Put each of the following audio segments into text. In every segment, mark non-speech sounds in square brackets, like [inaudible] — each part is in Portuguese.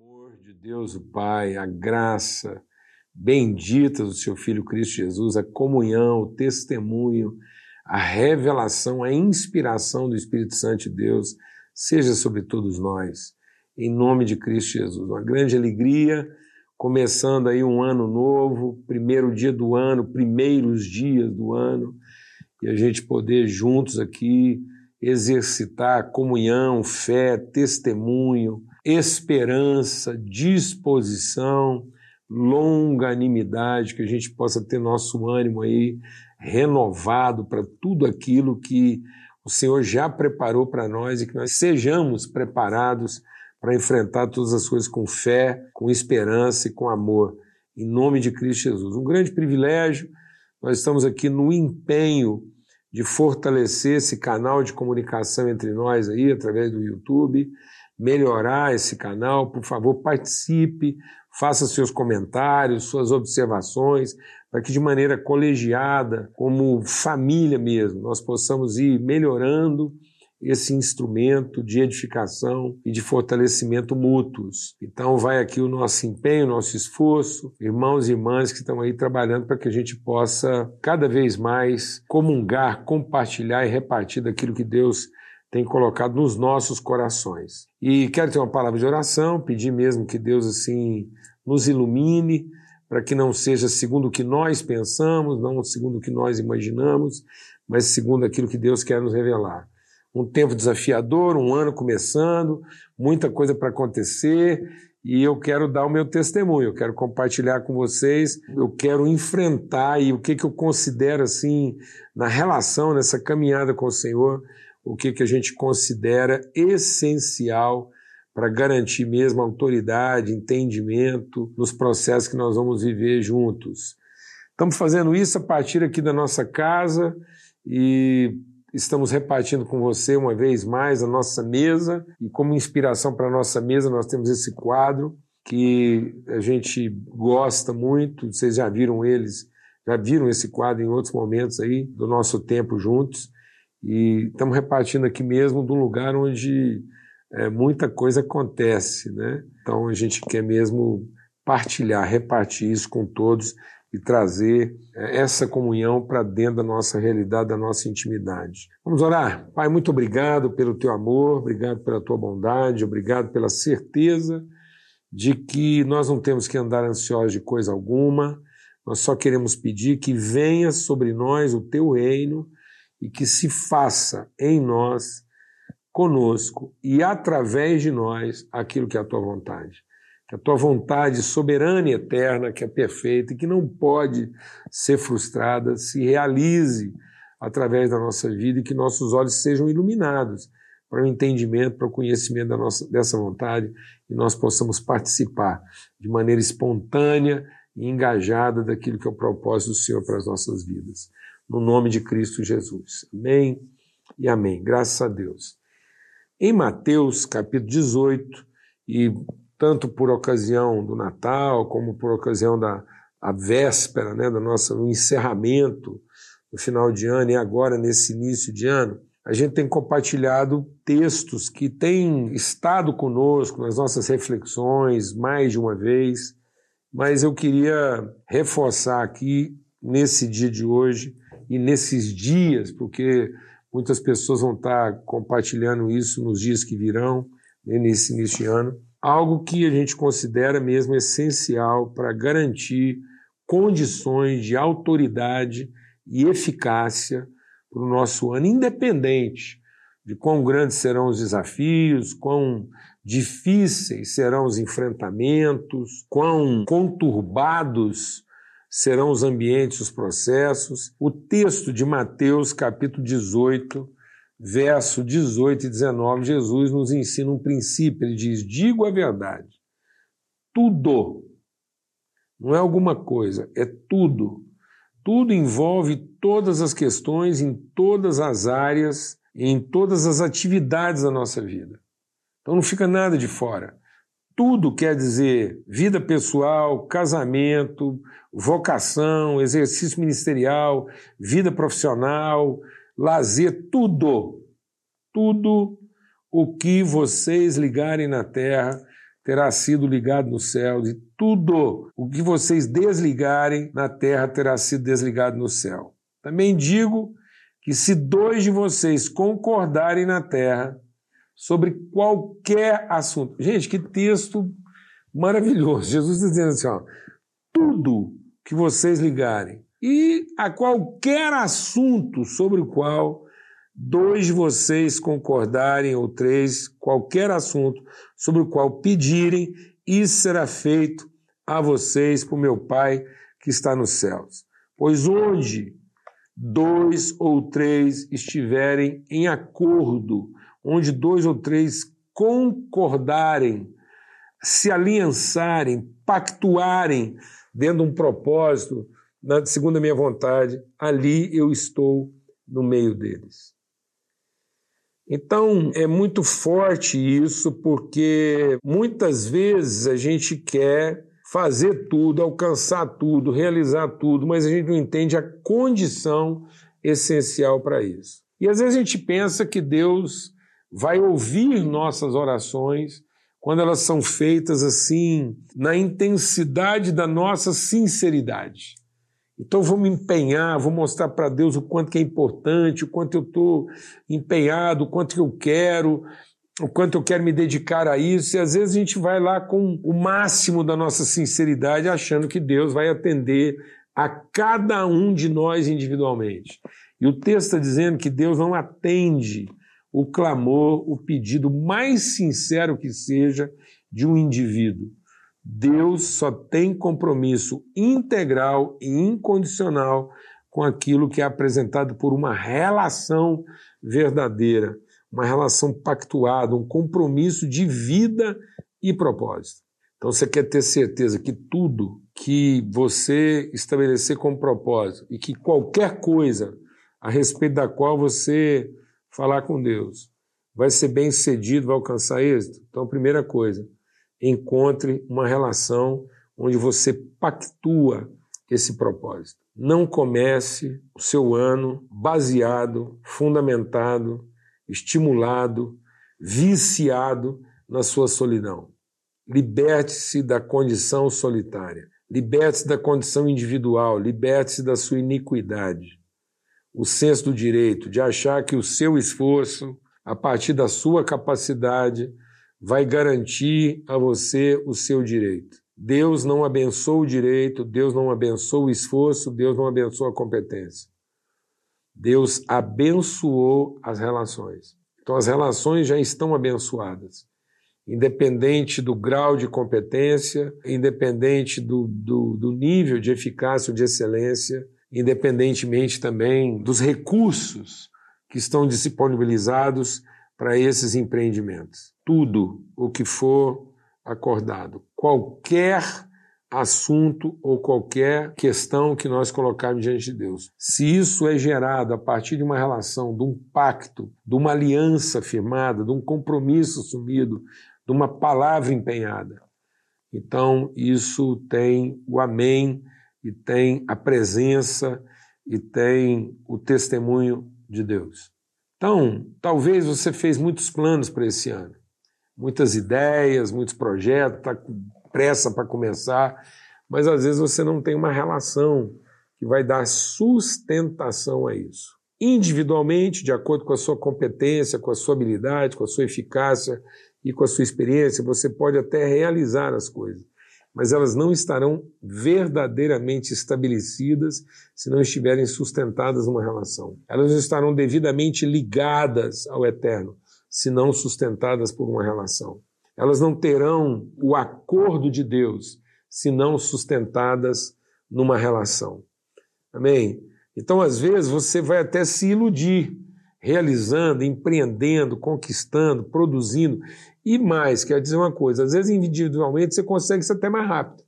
amor de Deus, o Pai, a graça bendita do seu Filho Cristo Jesus, a comunhão, o testemunho, a revelação, a inspiração do Espírito Santo de Deus, seja sobre todos nós, em nome de Cristo Jesus. Uma grande alegria, começando aí um ano novo, primeiro dia do ano, primeiros dias do ano, e a gente poder juntos aqui exercitar comunhão, fé, testemunho, esperança, disposição, longanimidade, que a gente possa ter nosso ânimo aí renovado para tudo aquilo que o Senhor já preparou para nós e que nós sejamos preparados para enfrentar todas as coisas com fé, com esperança e com amor. Em nome de Cristo Jesus. Um grande privilégio. Nós estamos aqui no empenho de fortalecer esse canal de comunicação entre nós aí através do YouTube melhorar esse canal, por favor, participe, faça seus comentários, suas observações, para que de maneira colegiada, como família mesmo, nós possamos ir melhorando esse instrumento de edificação e de fortalecimento mútuos. Então vai aqui o nosso empenho, o nosso esforço, irmãos e irmãs que estão aí trabalhando para que a gente possa cada vez mais comungar, compartilhar e repartir daquilo que Deus tem colocado nos nossos corações. E quero ter uma palavra de oração, pedir mesmo que Deus assim nos ilumine, para que não seja segundo o que nós pensamos, não segundo o que nós imaginamos, mas segundo aquilo que Deus quer nos revelar. Um tempo desafiador, um ano começando, muita coisa para acontecer, e eu quero dar o meu testemunho, eu quero compartilhar com vocês, eu quero enfrentar e o que, que eu considero assim na relação, nessa caminhada com o Senhor, o que, que a gente considera essencial para garantir mesmo autoridade, entendimento nos processos que nós vamos viver juntos. Estamos fazendo isso a partir aqui da nossa casa e estamos repartindo com você uma vez mais a nossa mesa. E como inspiração para a nossa mesa nós temos esse quadro que a gente gosta muito, vocês já viram eles, já viram esse quadro em outros momentos aí do nosso tempo juntos e estamos repartindo aqui mesmo um lugar onde é, muita coisa acontece, né? Então a gente quer mesmo partilhar, repartir isso com todos e trazer é, essa comunhão para dentro da nossa realidade, da nossa intimidade. Vamos orar? Pai, muito obrigado pelo teu amor, obrigado pela tua bondade, obrigado pela certeza de que nós não temos que andar ansiosos de coisa alguma, nós só queremos pedir que venha sobre nós o teu reino e que se faça em nós, conosco e através de nós aquilo que é a tua vontade. Que a tua vontade soberana e eterna, que é perfeita e que não pode ser frustrada, se realize através da nossa vida e que nossos olhos sejam iluminados para o entendimento, para o conhecimento da nossa, dessa vontade e nós possamos participar de maneira espontânea e engajada daquilo que é o propósito do Senhor para as nossas vidas no nome de Cristo Jesus. Amém e amém. Graças a Deus. Em Mateus, capítulo 18, e tanto por ocasião do Natal, como por ocasião da véspera, né, do nosso encerramento no final de ano e agora nesse início de ano, a gente tem compartilhado textos que têm estado conosco nas nossas reflexões mais de uma vez, mas eu queria reforçar aqui, nesse dia de hoje, e nesses dias, porque muitas pessoas vão estar compartilhando isso nos dias que virão, né, nesse início de ano, algo que a gente considera mesmo essencial para garantir condições de autoridade e eficácia para o nosso ano, independente de quão grandes serão os desafios, quão difíceis serão os enfrentamentos, quão conturbados serão os ambientes, os processos. O texto de Mateus, capítulo 18, verso 18 e 19, Jesus nos ensina um princípio. Ele diz: Digo a verdade, tudo, não é alguma coisa, é tudo. Tudo envolve todas as questões, em todas as áreas, em todas as atividades da nossa vida. Então não fica nada de fora. Tudo quer dizer vida pessoal, casamento, vocação, exercício ministerial, vida profissional, lazer, tudo. Tudo o que vocês ligarem na terra terá sido ligado nos céus, e tudo o que vocês desligarem na terra terá sido desligado no céu. Também digo que se dois de vocês concordarem na terra sobre qualquer assunto. Gente, que texto maravilhoso. Jesus dizendo assim: ó, tudo que vocês ligarem e a qualquer assunto sobre o qual dois de vocês concordarem, ou três, qualquer assunto sobre o qual pedirem, isso será feito a vocês por meu Pai que está nos céus. Pois onde dois ou três estiverem em acordo, onde dois ou três concordarem, se aliançarem, pactuarem dentro de um propósito, segundo a minha vontade, ali eu estou no meio deles. Então, é muito forte isso, porque muitas vezes a gente quer fazer tudo, alcançar tudo, realizar tudo, mas a gente não entende a condição essencial para isso. E às vezes a gente pensa que Deus vai ouvir nossas orações quando elas são feitas assim, na intensidade da nossa sinceridade. Então vou me empenhar, vou mostrar para Deus o quanto que é importante, o quanto eu estou empenhado, o quanto que eu quero, o quanto eu quero me dedicar a isso. E às vezes a gente vai lá com o máximo da nossa sinceridade, achando que Deus vai atender a cada um de nós individualmente. E o texto está dizendo que Deus não atende o clamor, o pedido mais sincero que seja de um indivíduo. Deus só tem compromisso integral e incondicional com aquilo que é apresentado por uma relação verdadeira, uma relação pactuada, um compromisso de vida e propósito. Então você quer ter certeza que tudo que você estabelecer como propósito e que qualquer coisa a respeito da qual você falar com Deus vai ser bem sucedido, vai alcançar êxito? Então, primeira coisa, encontre uma relação onde você pactua esse propósito. Não comece o seu ano baseado, fundamentado, estimulado, viciado na sua solidão. Liberte-se da condição solitária. Liberte-se da condição individual. Liberte-se da sua iniquidade. O senso do direito de achar que o seu esforço, a partir da sua capacidade, vai garantir a você o seu direito. Deus não abençoa o direito, Deus não abençoa o esforço, Deus não abençoa a competência. Deus abençoou as relações. Então as relações já estão abençoadas. Independente do grau de competência, independente do, do, do nível de eficácia ou de excelência, independentemente também dos recursos que estão disponibilizados para esses empreendimentos. Tudo o que for acordado, qualquer assunto ou qualquer questão que nós colocarmos diante de Deus. Se isso é gerado a partir de uma relação, de um pacto, de uma aliança firmada, de um compromisso assumido, de uma palavra empenhada, então isso tem o amém e tem a presença e tem o testemunho de Deus. Então, talvez você fez muitos planos para esse ano, muitas ideias, muitos projetos, está com pressa para começar, mas às vezes você não tem uma relação que vai dar sustentação a isso. Individualmente, de acordo com a sua competência, com a sua habilidade, com a sua eficácia e com a sua experiência, você pode até realizar as coisas mas elas não estarão verdadeiramente estabelecidas se não estiverem sustentadas numa relação. Elas estarão devidamente ligadas ao eterno se não sustentadas por uma relação. Elas não terão o acordo de Deus se não sustentadas numa relação. Amém? Então, às vezes, você vai até se iludir, realizando, empreendendo, conquistando, produzindo, e mais, quero dizer uma coisa: às vezes individualmente você consegue ser até mais rápido.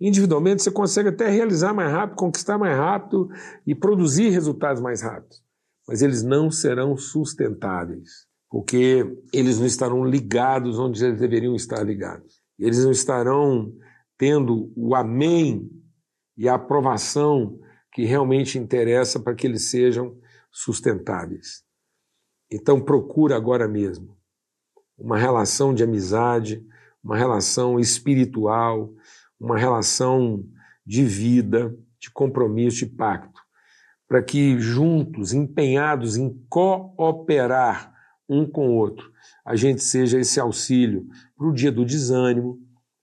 Individualmente você consegue até realizar mais rápido, conquistar mais rápido e produzir resultados mais rápidos. Mas eles não serão sustentáveis, porque eles não estarão ligados onde eles deveriam estar ligados. Eles não estarão tendo o amém e a aprovação que realmente interessa para que eles sejam sustentáveis. Então procura agora mesmo uma relação de amizade, uma relação espiritual, uma relação de vida, de compromisso, de pacto, para que juntos, empenhados em cooperar um com o outro, a gente seja esse auxílio para o dia do desânimo,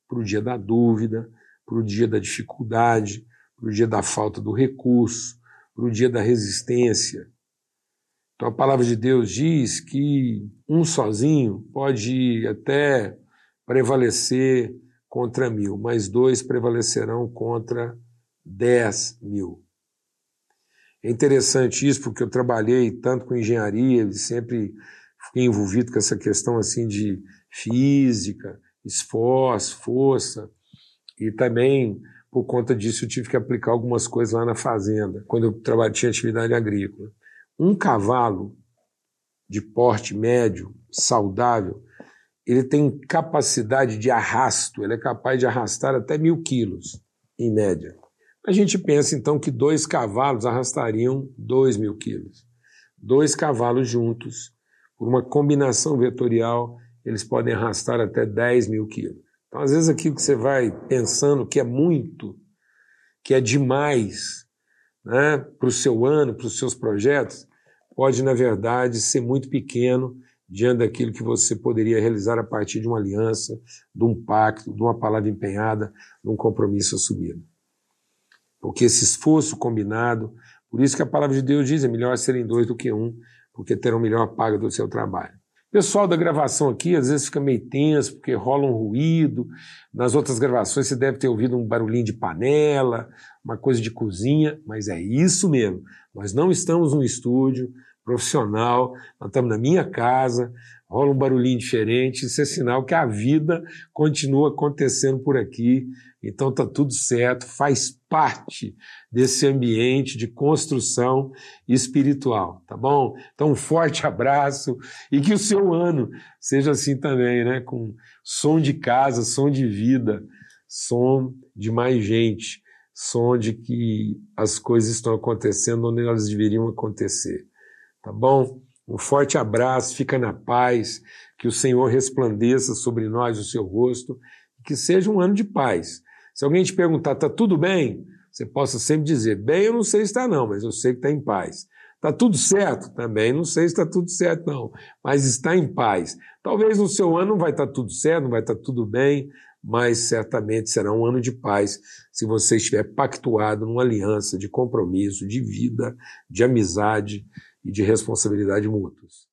para o dia da dúvida, para o dia da dificuldade, para o dia da falta do recurso, para o dia da resistência. Então a palavra de Deus diz que um sozinho pode até prevalecer contra mil, mas dois prevalecerão contra dez mil. É interessante isso porque eu trabalhei tanto com engenharia e sempre fiquei envolvido com essa questão assim de física, esforço, força e também por conta disso eu tive que aplicar algumas coisas lá na fazenda, quando eu tinha atividade agrícola. Um cavalo de porte médio, saudável, ele tem capacidade de arrasto, ele é capaz de arrastar até mil quilos, em média. A gente pensa então que dois cavalos arrastariam dois mil quilos. Dois cavalos juntos, por uma combinação vetorial, eles podem arrastar até 10 mil quilos. Então, às vezes, aquilo que você vai pensando que é muito, que é demais né, para o seu ano, para os seus projetos, pode, na verdade, ser muito pequeno diante daquilo que você poderia realizar a partir de uma aliança, de um pacto, de uma palavra empenhada, de um compromisso assumido. Porque esse esforço combinado, por isso que a palavra de Deus diz, é melhor serem dois do que um, porque terão melhor paga do seu trabalho. Pessoal da gravação aqui às vezes fica meio tenso porque rola um ruído. Nas outras gravações você deve ter ouvido um barulhinho de panela, uma coisa de cozinha, mas é isso mesmo. Nós não estamos num estúdio profissional, nós estamos na minha casa, rola um barulhinho diferente, isso é sinal que a vida continua acontecendo por aqui então está tudo certo, faz parte desse ambiente de construção espiritual, tá bom? Então um forte [laughs] abraço e que o seu ano seja assim também, né? Com som de casa, som de vida, som de mais gente, som de que as coisas estão acontecendo onde elas deveriam acontecer, tá bom? Um forte abraço, fica na paz, que o Senhor resplandeça sobre nós o seu rosto, que seja um ano de paz se alguém te perguntar, está tudo bem? Você possa sempre dizer, bem, eu não sei se está não, mas eu sei que está em paz. Está tudo certo? Também não sei se está tudo certo não, mas está em paz. Talvez no seu ano não vai estar tá tudo certo, não vai estar tá tudo bem, mas certamente será um ano de paz se você estiver pactuado numa aliança de compromisso, de vida, de amizade e de responsabilidade mútuas.